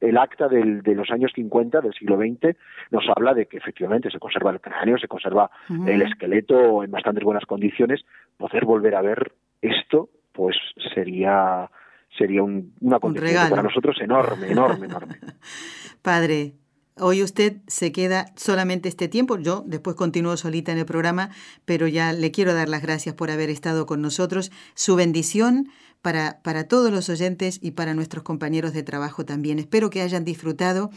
el acta del, de los años 50 del siglo XX nos habla de que efectivamente se conserva el cráneo, se conserva el esqueleto en bastantes buenas condiciones, poder volver a ver esto, pues sería sería un, un acontecimiento regalo. para nosotros enorme, enorme, enorme. Padre, hoy usted se queda solamente este tiempo. Yo después continúo solita en el programa, pero ya le quiero dar las gracias por haber estado con nosotros. Su bendición para, para todos los oyentes y para nuestros compañeros de trabajo también. Espero que hayan disfrutado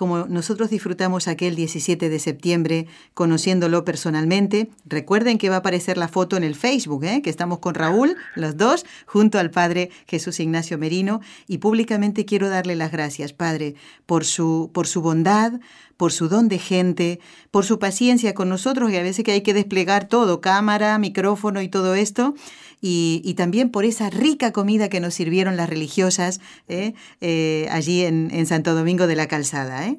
como nosotros disfrutamos aquel 17 de septiembre conociéndolo personalmente. Recuerden que va a aparecer la foto en el Facebook, ¿eh? que estamos con Raúl, los dos, junto al Padre Jesús Ignacio Merino. Y públicamente quiero darle las gracias, Padre, por su, por su bondad, por su don de gente, por su paciencia con nosotros, y a veces que hay que desplegar todo, cámara, micrófono y todo esto, y, y también por esa rica comida que nos sirvieron las religiosas ¿eh? Eh, allí en, en, Santo Domingo de la Calzada. ¿eh?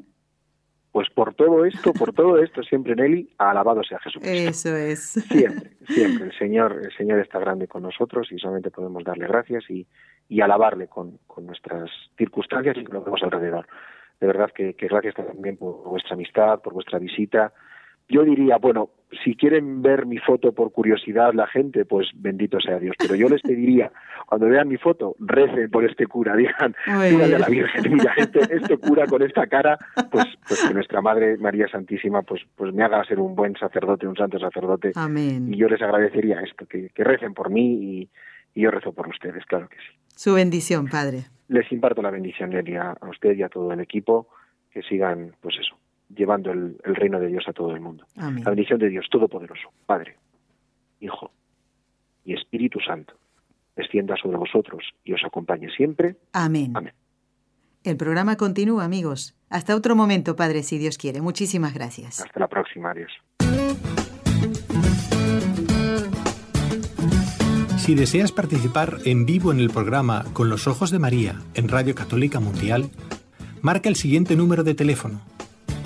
Pues por todo esto, por todo esto, siempre Nelly, alabado sea Jesucristo. Eso es. Siempre, siempre. El Señor, el Señor está grande con nosotros y solamente podemos darle gracias y, y alabarle con, con nuestras circunstancias y con lo que vemos alrededor de verdad que, que, gracias también por vuestra amistad, por vuestra visita. Yo diría, bueno, si quieren ver mi foto por curiosidad la gente, pues bendito sea Dios. Pero yo les pediría, cuando vean mi foto, recen por este cura, digan, díganle a la Virgen, mira, este, este cura con esta cara, pues, pues que nuestra Madre María Santísima, pues, pues me haga ser un buen sacerdote, un santo sacerdote. Amén. Y yo les agradecería esto, que, que recen por mí y, y yo rezo por ustedes, claro que sí. Su bendición, Padre. Les imparto la bendición, Nelly, a, a usted y a todo el equipo, que sigan, pues eso, llevando el, el, reino de Dios a todo el mundo. Amén. La bendición de Dios Todopoderoso, Padre, Hijo y Espíritu Santo, descienda sobre vosotros y os acompañe siempre. Amén. Amén. El programa continúa, amigos. Hasta otro momento, Padre, si Dios quiere. Muchísimas gracias. Hasta la próxima. Adiós. Si deseas participar en vivo en el programa Con los Ojos de María en Radio Católica Mundial, marca el siguiente número de teléfono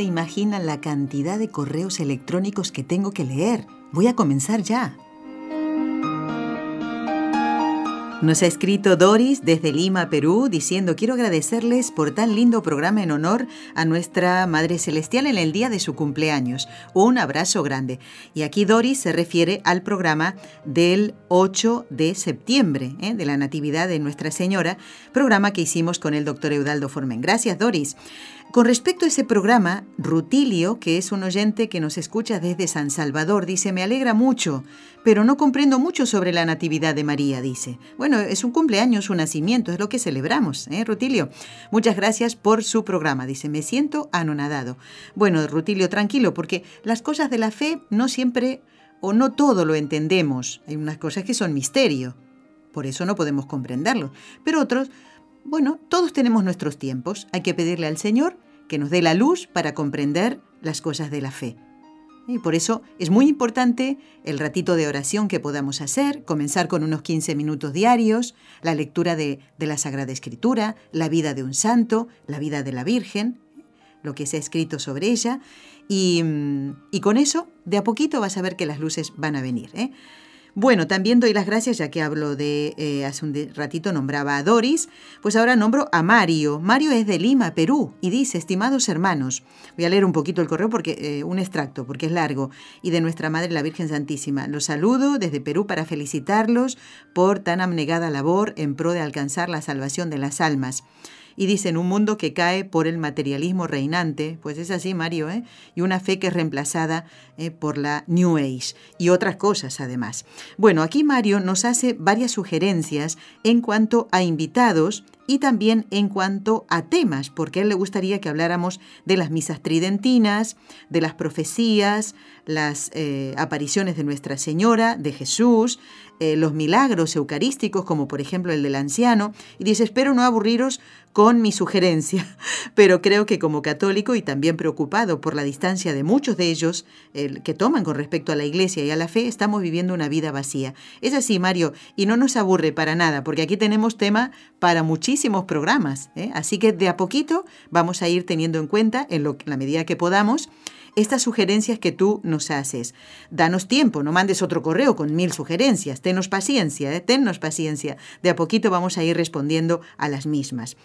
se imaginan la cantidad de correos electrónicos que tengo que leer. Voy a comenzar ya. Nos ha escrito Doris desde Lima, Perú, diciendo quiero agradecerles por tan lindo programa en honor a nuestra Madre Celestial en el día de su cumpleaños. Un abrazo grande. Y aquí Doris se refiere al programa del 8 de septiembre, ¿eh? de la Natividad de Nuestra Señora, programa que hicimos con el doctor Eudaldo Formen. Gracias, Doris. Con respecto a ese programa, Rutilio, que es un oyente que nos escucha desde San Salvador, dice, me alegra mucho, pero no comprendo mucho sobre la Natividad de María, dice. Bueno, es un cumpleaños, su nacimiento, es lo que celebramos, ¿eh, Rutilio? Muchas gracias por su programa, dice, me siento anonadado. Bueno, Rutilio, tranquilo, porque las cosas de la fe no siempre o no todo lo entendemos. Hay unas cosas que son misterio, por eso no podemos comprenderlo, pero otros bueno, todos tenemos nuestros tiempos. Hay que pedirle al Señor que nos dé la luz para comprender las cosas de la fe. Y por eso es muy importante el ratito de oración que podamos hacer, comenzar con unos 15 minutos diarios, la lectura de, la Sagrada Escritura, la vida de un santo, la vida de la Virgen, lo que se ha escrito sobre ella, y, y con eso de a poquito vas a ver que las luces van a venir. ¿eh? Bueno, también doy las gracias, ya que hablo de, eh, hace un ratito nombraba a Doris, pues ahora nombro a Mario. Mario es de Lima, Perú, y dice, estimados hermanos, voy a leer un poquito el correo, porque eh, un extracto, porque es largo, y de nuestra Madre la Virgen Santísima. Los saludo desde Perú para felicitarlos por tan abnegada labor en pro de alcanzar la salvación de las almas y dicen un mundo que cae por el materialismo reinante, pues es así Mario, ¿eh? y una fe que es reemplazada eh, por la New Age y otras cosas además. Bueno, aquí Mario nos hace varias sugerencias en cuanto a invitados y también en cuanto a temas, porque a él le gustaría que habláramos de las misas tridentinas, de las profecías, las eh, apariciones de Nuestra Señora, de Jesús, eh, los milagros eucarísticos, como por ejemplo el del anciano, y dice, espero no aburriros con mi sugerencia, pero creo que como católico y también preocupado por la distancia de muchos de ellos el, que toman con respecto a la iglesia y a la fe, estamos viviendo una vida vacía. Es así, Mario, y no nos aburre para nada, porque aquí tenemos tema para muchísimos programas, ¿eh? así que de a poquito vamos a ir teniendo en cuenta, en, lo, la medida que podamos, estas sugerencias que tú nos haces. Danos tiempo, no mandes otro correo con mil sugerencias, tenos paciencia, ¿eh? tennos paciencia. De a poquito vamos a ir respondiendo a las mismas.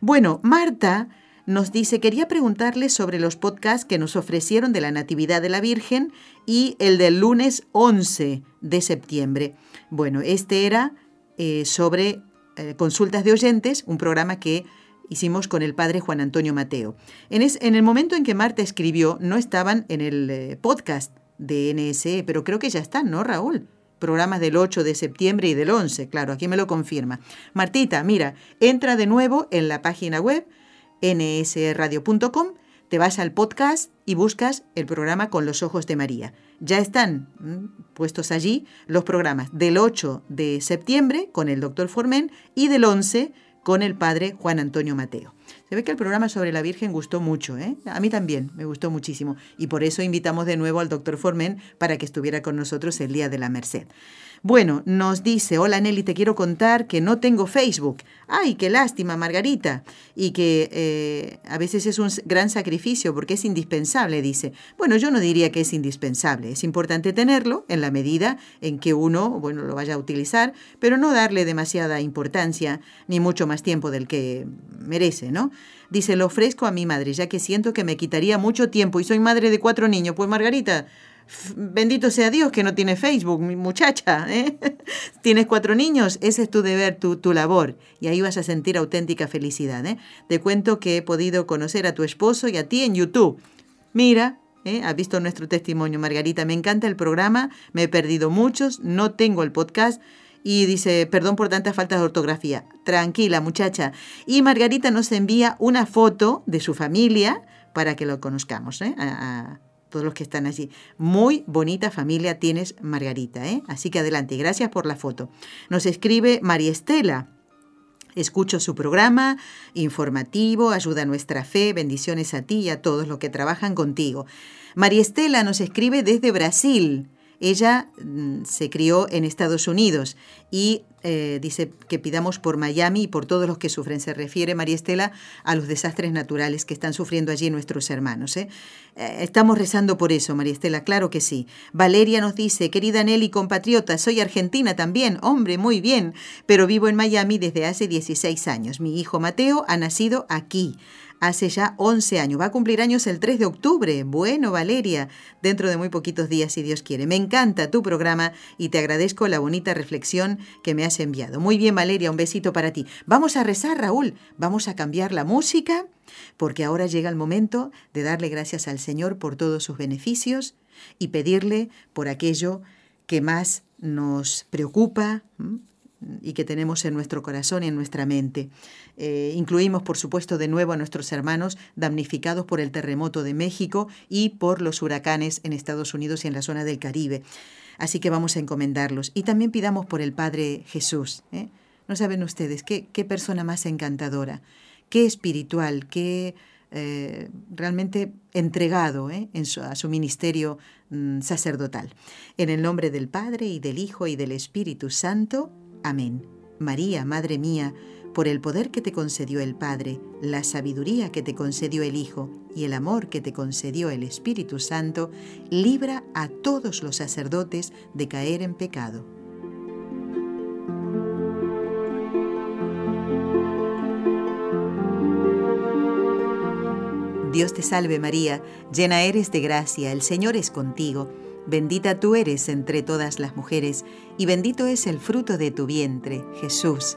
Bueno, Marta nos dice, quería preguntarle sobre los podcasts que nos ofrecieron de la Natividad de la Virgen y el del lunes 11 de septiembre. Bueno, este era eh, sobre eh, consultas de oyentes, un programa que hicimos con el padre Juan Antonio Mateo. En, el momento en que Marta escribió, no estaban en el eh, podcast de NSE, pero creo que ya están, ¿no, Raúl? Programas del 8 de septiembre y del 11, claro, aquí me lo confirma. Martita, mira, entra de nuevo en la página web nsradio.com, te vas al podcast y buscas el programa Con los Ojos de María. Ya están puestos allí los programas del 8 de septiembre con el doctor Formen y del 11 con el padre Juan Antonio Mateo. Se ve que el programa sobre la Virgen gustó mucho, ¿eh? A mí también, me gustó muchísimo. Y por eso invitamos de nuevo al doctor Formen para que estuviera con nosotros el Día de la Merced. Bueno, nos dice, hola Nelly, te quiero contar que no tengo Facebook. Ay, qué lástima, Margarita. Y que eh, a veces es un gran sacrificio porque es indispensable, dice. Bueno, yo no diría que es indispensable. Es importante tenerlo en la medida en que uno, bueno, lo vaya a utilizar, pero no darle demasiada importancia ni mucho más tiempo del que merece, ¿no? Dice, lo ofrezco a mi madre, ya que siento que me quitaría mucho tiempo y soy madre de cuatro niños. Pues Margarita, Bendito sea Dios que no tiene Facebook, muchacha. ¿eh? Tienes cuatro niños, ese es tu deber, tu, tu labor. Y ahí vas a sentir auténtica felicidad. ¿eh? Te cuento que he podido conocer a tu esposo y a ti en YouTube. Mira, ¿eh? has visto nuestro testimonio, Margarita. Me encanta el programa, me he perdido muchos, no tengo el podcast. Y dice, perdón por tantas faltas de ortografía. Tranquila, muchacha. Y Margarita nos envía una foto de su familia para que lo conozcamos. ¿eh? Todos los que están allí. Muy bonita familia tienes, Margarita, ¿eh? Así que adelante, gracias por la foto. Nos escribe María Estela. Escucho su programa informativo, ayuda a nuestra fe, bendiciones a ti y a todos los que trabajan contigo. María Estela nos escribe desde Brasil. Ella mm, se crió en Estados Unidos y eh, dice que pidamos por Miami y por todos los que sufren. Se refiere, María Estela, a los desastres naturales que están sufriendo allí nuestros hermanos. ¿eh? Eh, estamos rezando por eso, María Estela, claro que sí. Valeria nos dice, querida Nelly, compatriota, soy argentina también, hombre, muy bien, pero vivo en Miami desde hace 16 años. Mi hijo Mateo ha nacido aquí hace ya 11 años. Va a cumplir años el 3 de octubre. Bueno, Valeria, dentro de muy poquitos días, si Dios quiere. Me encanta tu programa y te agradezco la bonita reflexión que me has enviado. Muy bien, Valeria, un besito para ti. Vamos a rezar, Raúl. Vamos a cambiar la música porque ahora llega el momento de darle gracias al Señor por todos sus beneficios y pedirle por aquello que más nos preocupa, y que tenemos en nuestro corazón y en nuestra mente. Eh, incluimos, por supuesto, de nuevo a nuestros hermanos damnificados por el terremoto de México y por los huracanes en Estados Unidos y en la zona del Caribe. Así que vamos a encomendarlos. Y también pidamos por el Padre Jesús. ¿eh? No saben ustedes qué, persona más encantadora, qué espiritual, qué eh, realmente entregado en a su ministerio mm, sacerdotal. En el nombre del Padre y del Hijo y del Espíritu Santo. Amén. María, Madre mía, por el poder que te concedió el Padre, la sabiduría que te concedió el Hijo y el amor que te concedió el Espíritu Santo, libra a todos los sacerdotes de caer en pecado. Dios te salve María, llena eres de gracia, el Señor es contigo Bendita tú eres entre todas las mujeres, y bendito es el fruto de tu vientre, Jesús.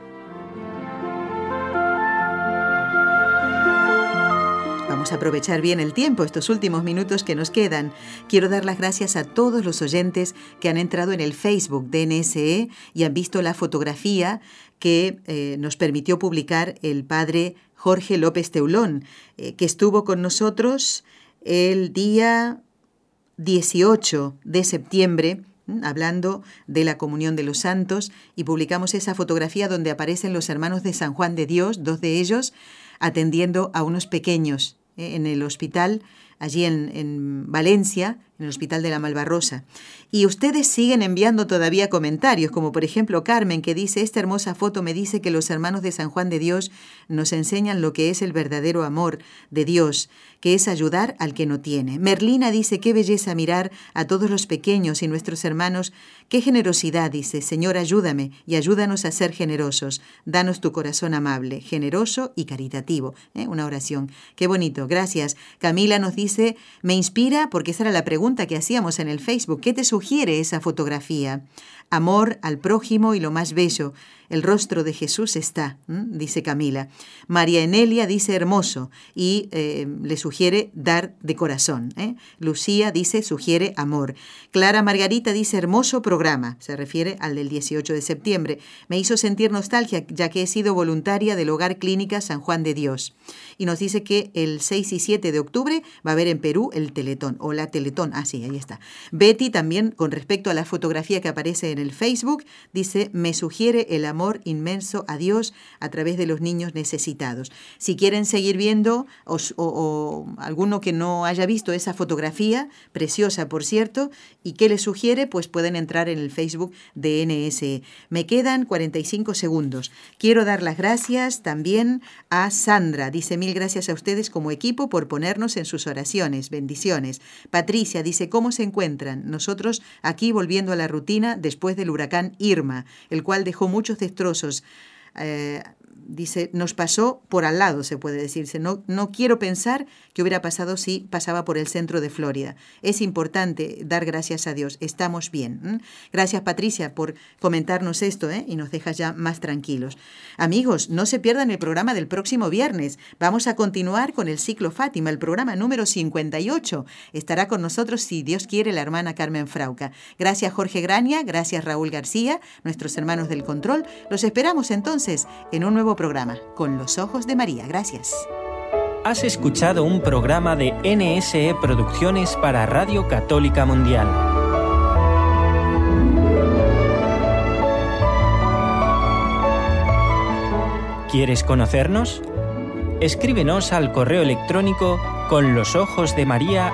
Vamos a aprovechar bien el tiempo, estos últimos minutos que nos quedan. Quiero dar las gracias a todos los oyentes que han entrado en el Facebook de NSE y han visto la fotografía que eh, nos permitió publicar el padre Jorge López Teulón, eh, que estuvo con nosotros el día 18 de septiembre hablando de la comunión de los santos y publicamos esa fotografía donde aparecen los hermanos de San Juan de Dios, dos de ellos, atendiendo a unos pequeños en el hospital allí en, en Valencia, en el Hospital de la Malvarrosa. Y ustedes siguen enviando todavía comentarios, como por ejemplo Carmen, que dice, esta hermosa foto me dice que los hermanos de San Juan de Dios nos enseñan lo que es el verdadero amor de Dios, que es ayudar al que no tiene. Merlina dice, qué belleza mirar a todos los pequeños y nuestros hermanos, qué generosidad, dice, Señor, ayúdame y ayúdanos a ser generosos. Danos tu corazón amable, generoso y caritativo. ¿eh? Una oración. Qué bonito, gracias. Camila nos dice, me inspira porque esa era la pregunta que hacíamos en el Facebook. ¿Qué te sugiere esa fotografía? Amor al prójimo y lo más bello. El rostro de Jesús está, dice Camila. María Enelia dice hermoso y eh, le sugiere dar de corazón. ¿eh? Lucía dice sugiere amor. Clara Margarita dice hermoso programa, se refiere al del 18 de septiembre. Me hizo sentir nostalgia ya que he sido voluntaria del Hogar Clínica San Juan de Dios. Y nos dice que el 6 y 7 de octubre va a haber en Perú el Teletón o la Teletón. Ah, sí, ahí está. Betty también con respecto a la fotografía que aparece en el Facebook dice me sugiere el amor inmenso a Dios a través de los niños necesitados. Si quieren seguir viendo o, alguno que no haya visto esa fotografía, preciosa por cierto, y que les sugiere, pues pueden entrar en el Facebook de NSE. Me quedan 45 segundos. Quiero dar las gracias también a Sandra. Dice mil gracias a ustedes como equipo por ponernos en sus oraciones. Bendiciones. Patricia dice, ¿cómo se encuentran? Nosotros aquí volviendo a la rutina después del huracán Irma, el cual dejó muchos destrozos. Eh, dice, nos pasó por al lado, se puede decirse. No, no quiero pensar qué hubiera pasado si pasaba por el centro de Florida. Es importante dar gracias a Dios. Estamos bien. Gracias, Patricia, por comentarnos esto ¿eh? y nos deja ya más tranquilos. Amigos, no se pierdan el programa del próximo viernes. Vamos a continuar con el ciclo Fátima, el programa número 58. Estará con nosotros, si Dios quiere, la hermana Carmen Frauca. Gracias, Jorge Grania. Gracias, Raúl García, nuestros hermanos del control. Los esperamos entonces en un nuevo programa, Con los Ojos de María. Gracias. Has escuchado un programa de NSE Producciones para Radio Católica Mundial. ¿Quieres conocernos? Escríbenos al correo electrónico con los ojos de María.